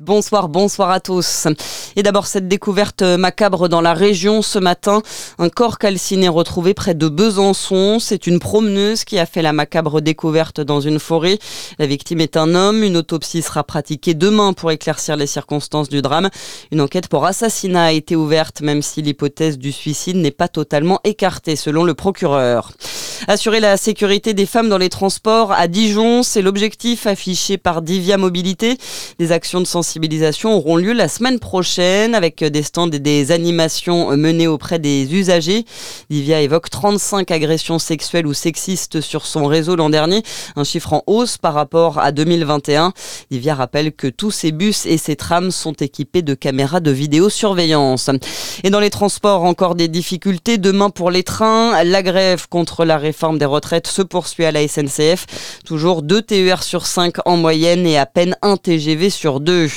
Bonsoir, bonsoir à tous. Et d'abord cette découverte macabre dans la région ce matin. Un corps calciné retrouvé près de Besançon. C'est une promeneuse qui a fait la macabre découverte dans une forêt. La victime est un homme. Une autopsie sera pratiquée demain pour éclaircir les circonstances du drame. Une enquête pour assassinat a été ouverte même si l'hypothèse du suicide n'est pas totalement écartée selon le procureur. Assurer la sécurité des femmes dans les transports à Dijon, c'est l'objectif affiché par Divia Mobilité. Des actions de sensibilisation auront lieu la semaine prochaine avec des stands et des animations menées auprès des usagers. Divia évoque 35 agressions sexuelles ou sexistes sur son réseau l'an dernier, un chiffre en hausse par rapport à 2021. Divia rappelle que tous ces bus et ces trams sont équipés de caméras de vidéosurveillance. Et dans les transports, encore des difficultés. Demain pour les trains, la grève contre la réforme des retraites se poursuit à la SNCF. Toujours 2 TER sur 5 en moyenne et à peine un TGV sur 2.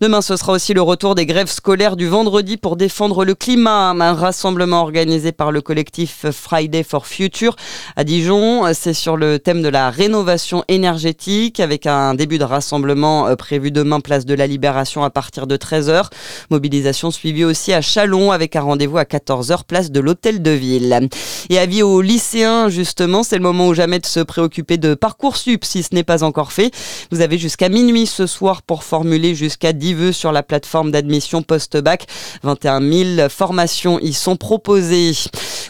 Demain, ce sera aussi le retour des grèves scolaires du vendredi pour défendre le climat. Un rassemblement organisé par le collectif Friday for Future à Dijon. C'est sur le thème de la rénovation énergétique avec un début de rassemblement euh, prévu demain place de la Libération à partir de 13h. Mobilisation suivie aussi à Chalon avec un rendez-vous à 14h place de l'Hôtel de Ville. Et avis aux lycéens, justement, c'est le moment ou jamais de se préoccuper de Parcoursup si ce n'est pas encore fait. Vous avez jusqu'à minuit ce soir pour formuler jusqu'à 10 vœux sur la plateforme d'admission post-bac. 21 000 formations y sont proposées.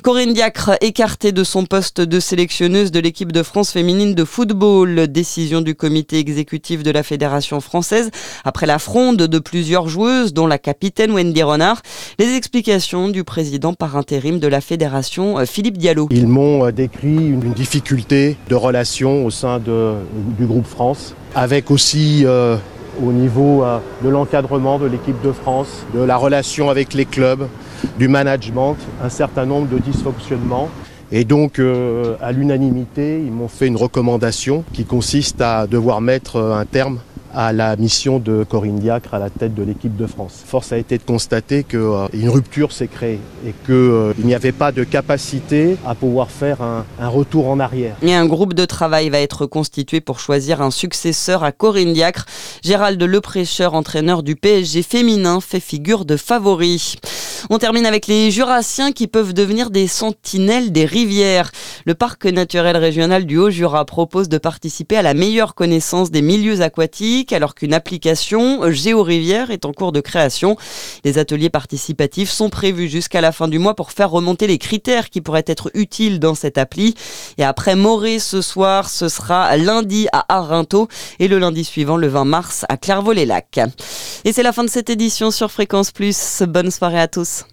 Corinne Diacre écartée de son poste de sélectionneuse de l'équipe de France féminine de football. Décision du comité exécutif de la Fédération française après la fronde de plusieurs joueuses, dont la capitaine Wendy Renard. Les explications du président par intérim de la Fédération, euh, Philippe Diallo. Ils m'ont euh, décrit une difficulté de relation au sein du groupe France, avec aussi euh, au niveau euh, de l'encadrement de l'équipe de France, de la relation avec les clubs, du management, un certain nombre de dysfonctionnements. Et donc, euh, à l'unanimité, ils m'ont fait une recommandation qui consiste à devoir mettre euh, un terme à la mission de Corinne Diacre à la tête de l'équipe de France. Force a été de constater qu'une euh, rupture s'est créée et qu'il euh, n'y avait pas de capacité à pouvoir faire un, un, retour en arrière. Et un groupe de travail va être constitué pour choisir un successeur à Corinne Diacre. Gérald Leprêcheur, entraîneur du PSG féminin, fait figure de favori. On termine avec les Jurassiens qui peuvent devenir des sentinelles des rivières. Le parc naturel régional du Haut-Jura propose de participer à la meilleure connaissance des milieux aquatiques alors qu'une application GéoRivière est en cours de création. Les ateliers participatifs sont prévus jusqu'à la fin du mois pour faire remonter les critères qui pourraient être utiles dans cette appli. Et après Morée ce soir, ce sera lundi à Arinto et le lundi suivant, le 20 mars, à Clairvaux-les-Lacs. Et c'est la fin de cette édition sur Fréquence Plus. Bonne soirée à tous.